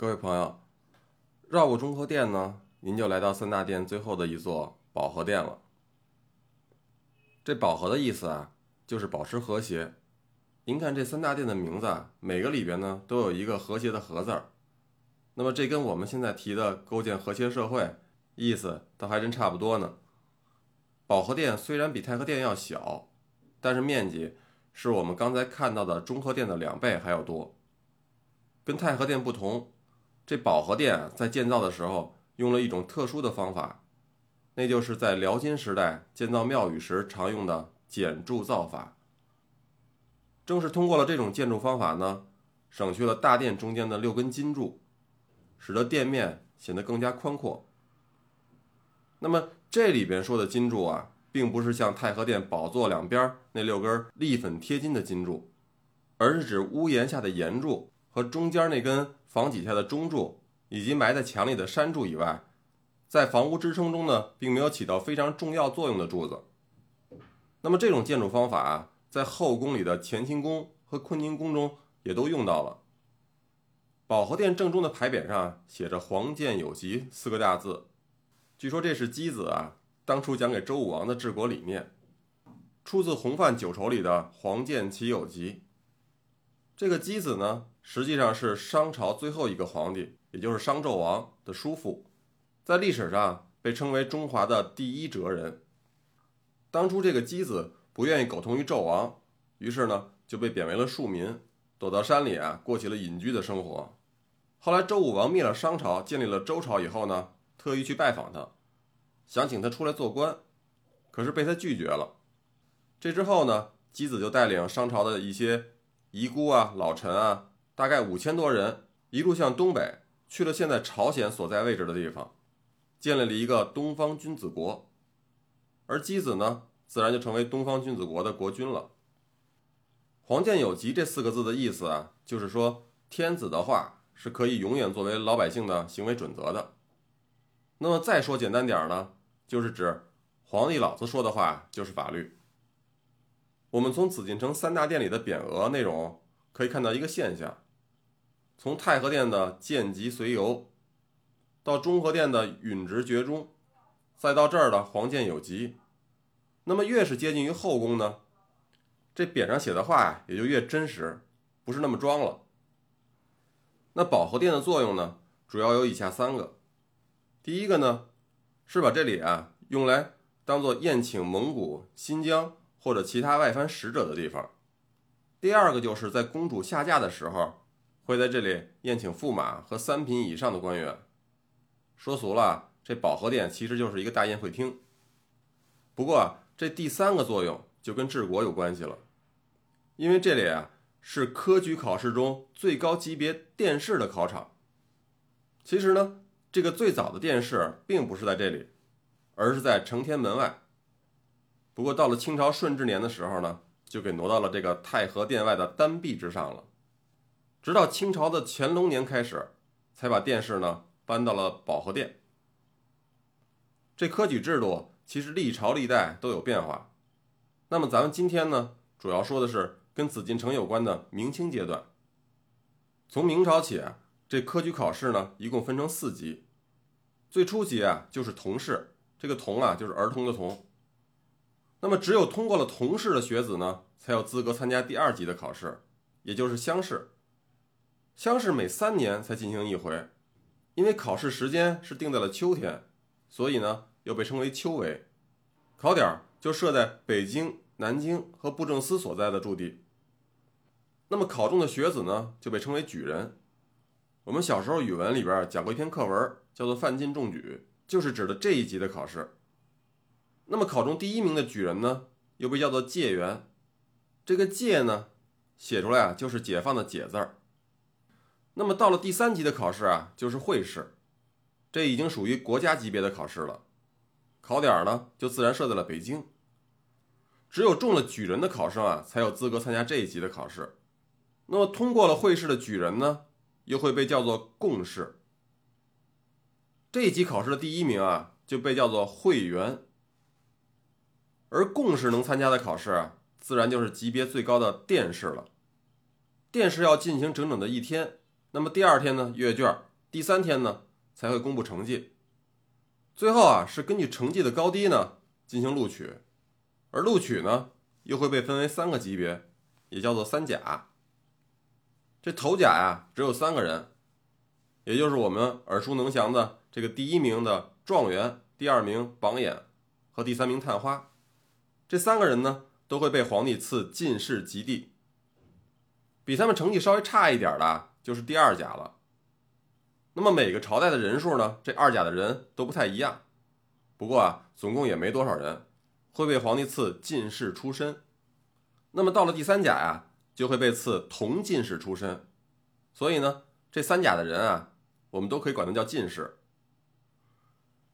各位朋友，绕过中和殿呢，您就来到三大殿最后的一座保和殿了。这保和的意思啊，就是保持和谐。您看这三大殿的名字啊，每个里边呢都有一个和谐的“和”字儿。那么这跟我们现在提的构建和谐社会意思倒还真差不多呢。保和殿虽然比太和殿要小，但是面积是我们刚才看到的中和殿的两倍还要多。跟太和殿不同。这保和殿在建造的时候用了一种特殊的方法，那就是在辽金时代建造庙宇时常用的简柱造法。正是通过了这种建筑方法呢，省去了大殿中间的六根金柱，使得殿面显得更加宽阔。那么这里边说的金柱啊，并不是像太和殿宝座两边那六根立粉贴金的金柱，而是指屋檐下的檐柱和中间那根。房脊下的中柱以及埋在墙里的山柱以外，在房屋支撑中呢，并没有起到非常重要作用的柱子。那么这种建筑方法啊，在后宫里的乾清宫和坤宁宫中也都用到了。保和殿正中的牌匾上写着“黄建有吉”四个大字，据说这是箕子啊当初讲给周武王的治国理念，出自《洪范九畴》里的“黄建其有吉”。这个箕子呢？实际上是商朝最后一个皇帝，也就是商纣王的叔父，在历史上被称为中华的第一哲人。当初这个箕子不愿意苟同于纣王，于是呢就被贬为了庶民，躲到山里啊过起了隐居的生活。后来周武王灭了商朝，建立了周朝以后呢，特意去拜访他，想请他出来做官，可是被他拒绝了。这之后呢，箕子就带领商朝的一些遗孤啊、老臣啊。大概五千多人一路向东北，去了现在朝鲜所在位置的地方，建立了一个东方君子国，而箕子呢，自然就成为东方君子国的国君了。黄建有吉这四个字的意思啊，就是说天子的话是可以永远作为老百姓的行为准则的。那么再说简单点儿呢，就是指皇帝老子说的话就是法律。我们从紫禁城三大殿里的匾额内容可以看到一个现象。从太和殿的见吉随由，到中和殿的允直绝中，再到这儿的黄建有吉，那么越是接近于后宫呢，这匾上写的话也就越真实，不是那么装了。那保和殿的作用呢，主要有以下三个：第一个呢，是把这里啊用来当做宴请蒙古、新疆或者其他外藩使者的地方；第二个就是在公主下嫁的时候。会在这里宴请驸马和三品以上的官员。说俗了，这保和殿其实就是一个大宴会厅。不过，这第三个作用就跟治国有关系了，因为这里啊是科举考试中最高级别殿试的考场。其实呢，这个最早的殿试并不是在这里，而是在承天门外。不过到了清朝顺治年的时候呢，就给挪到了这个太和殿外的单壁之上了。直到清朝的乾隆年开始，才把殿试呢搬到了保和殿。这科举制度其实历朝历代都有变化。那么咱们今天呢，主要说的是跟紫禁城有关的明清阶段。从明朝起，这科举考试呢一共分成四级。最初级啊就是童试，这个童啊就是儿童的童。那么只有通过了同试的学子呢，才有资格参加第二级的考试，也就是乡试。乡试每三年才进行一回，因为考试时间是定在了秋天，所以呢又被称为秋闱。考点就设在北京、南京和布政司所在的驻地。那么考中的学子呢就被称为举人。我们小时候语文里边讲过一篇课文，叫做“范进中举”，就是指的这一级的考试。那么考中第一名的举人呢，又被叫做解元。这个“解”呢，写出来啊就是解放的“解”字儿。那么到了第三级的考试啊，就是会试，这已经属于国家级别的考试了，考点呢就自然设在了北京。只有中了举人的考生啊，才有资格参加这一级的考试。那么通过了会试的举人呢，又会被叫做贡士。这一级考试的第一名啊，就被叫做会员。而贡士能参加的考试啊，自然就是级别最高的殿试了。殿试要进行整整的一天。那么第二天呢，阅卷第三天呢才会公布成绩。最后啊是根据成绩的高低呢进行录取，而录取呢又会被分为三个级别，也叫做三甲。这头甲呀只有三个人，也就是我们耳熟能详的这个第一名的状元，第二名榜眼和第三名探花。这三个人呢都会被皇帝赐进士及第。比他们成绩稍微差一点的就是第二甲了。那么每个朝代的人数呢？这二甲的人都不太一样，不过啊，总共也没多少人会被皇帝赐进士出身。那么到了第三甲呀，就会被赐同进士出身。所以呢，这三甲的人啊，我们都可以管他叫进士。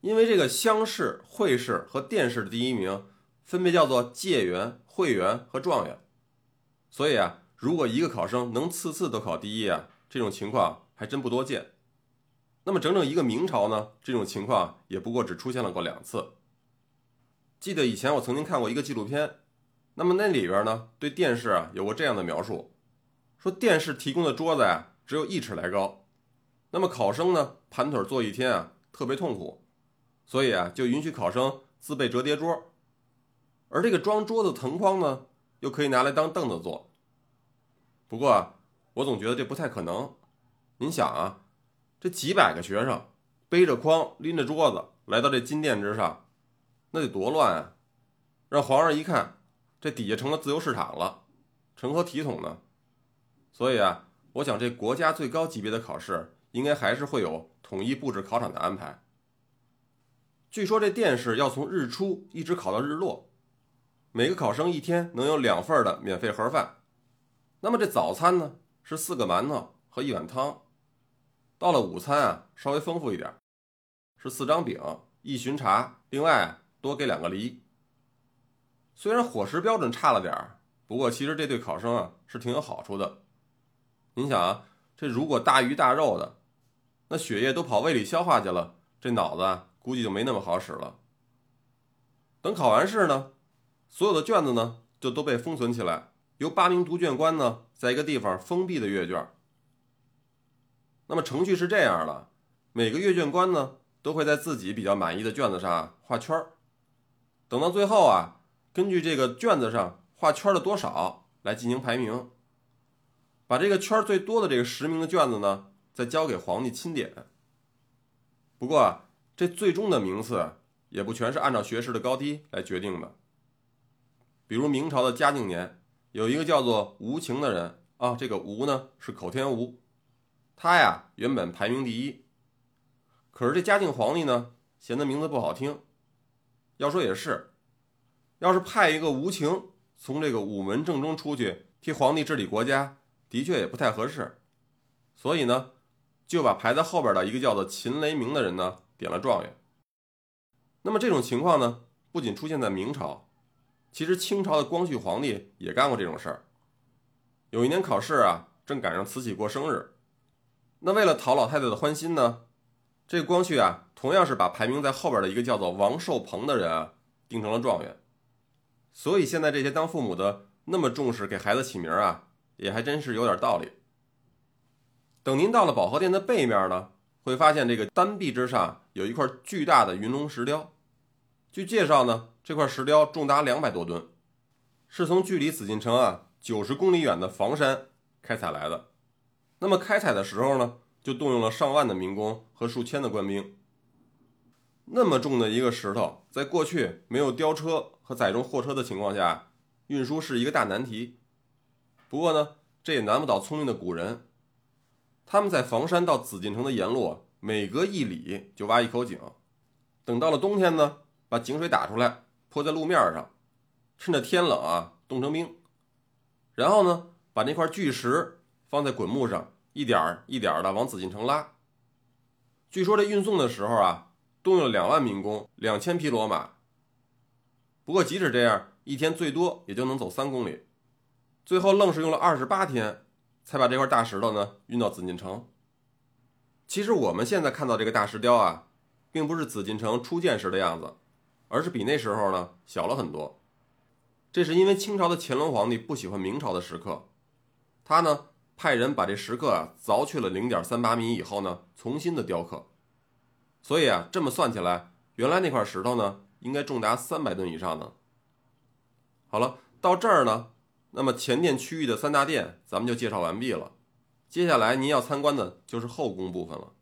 因为这个乡试、会试和殿试的第一名分别叫做解元、会元和状元，所以啊，如果一个考生能次次都考第一啊，这种情况还真不多见。那么整整一个明朝呢，这种情况也不过只出现了过两次。记得以前我曾经看过一个纪录片，那么那里边呢对殿试啊有过这样的描述，说殿试提供的桌子呀只有一尺来高，那么考生呢盘腿坐一天啊特别痛苦，所以啊就允许考生自备折叠桌，而这个装桌子藤筐呢又可以拿来当凳子坐。不过我总觉得这不太可能，您想啊。这几百个学生背着筐拎着桌子来到这金殿之上，那得多乱啊！让皇上一看，这底下成了自由市场了，成何体统呢？所以啊，我想这国家最高级别的考试应该还是会有统一布置考场的安排。据说这殿试要从日出一直考到日落，每个考生一天能有两份的免费盒饭。那么这早餐呢，是四个馒头和一碗汤。到了午餐啊，稍微丰富一点，是四张饼一巡茶，另外多给两个梨。虽然伙食标准差了点儿，不过其实这对考生啊是挺有好处的。您想啊，这如果大鱼大肉的，那血液都跑胃里消化去了，这脑子估计就没那么好使了。等考完试呢，所有的卷子呢就都被封存起来，由八名读卷官呢在一个地方封闭的阅卷。那么程序是这样的，每个阅卷官呢都会在自己比较满意的卷子上画圈儿，等到最后啊，根据这个卷子上画圈的多少来进行排名，把这个圈最多的这个十名的卷子呢再交给皇帝钦点。不过啊，这最终的名次也不全是按照学识的高低来决定的。比如明朝的嘉靖年，有一个叫做吴情的人啊，这个吴呢是口天吴。他呀，原本排名第一，可是这嘉靖皇帝呢，嫌他名字不好听。要说也是，要是派一个无情从这个午门正中出去替皇帝治理国家，的确也不太合适。所以呢，就把排在后边的一个叫做秦雷鸣的人呢，点了状元。那么这种情况呢，不仅出现在明朝，其实清朝的光绪皇帝也干过这种事儿。有一年考试啊，正赶上慈禧过生日。那为了讨老太太的欢心呢，这光绪啊，同样是把排名在后边的一个叫做王寿鹏的人啊，定成了状元。所以现在这些当父母的那么重视给孩子起名啊，也还真是有点道理。等您到了保和殿的背面呢，会发现这个单壁之上有一块巨大的云龙石雕。据介绍呢，这块石雕重达两百多吨，是从距离紫禁城啊九十公里远的房山开采来的。那么开采的时候呢，就动用了上万的民工和数千的官兵。那么重的一个石头，在过去没有吊车和载重货车的情况下，运输是一个大难题。不过呢，这也难不倒聪明的古人。他们在房山到紫禁城的沿路，每隔一里就挖一口井，等到了冬天呢，把井水打出来泼在路面上，趁着天冷啊，冻成冰。然后呢，把那块巨石。放在滚木上，一点一点的往紫禁城拉。据说这运送的时候啊，动用了两万民工，两千匹骡马。不过即使这样，一天最多也就能走三公里。最后愣是用了二十八天，才把这块大石头呢运到紫禁城。其实我们现在看到这个大石雕啊，并不是紫禁城初建时的样子，而是比那时候呢小了很多。这是因为清朝的乾隆皇帝不喜欢明朝的石刻，他呢。派人把这石刻啊凿去了零点三八米以后呢，重新的雕刻。所以啊，这么算起来，原来那块石头呢，应该重达三百吨以上呢。好了，到这儿呢，那么前殿区域的三大殿咱们就介绍完毕了。接下来您要参观的就是后宫部分了。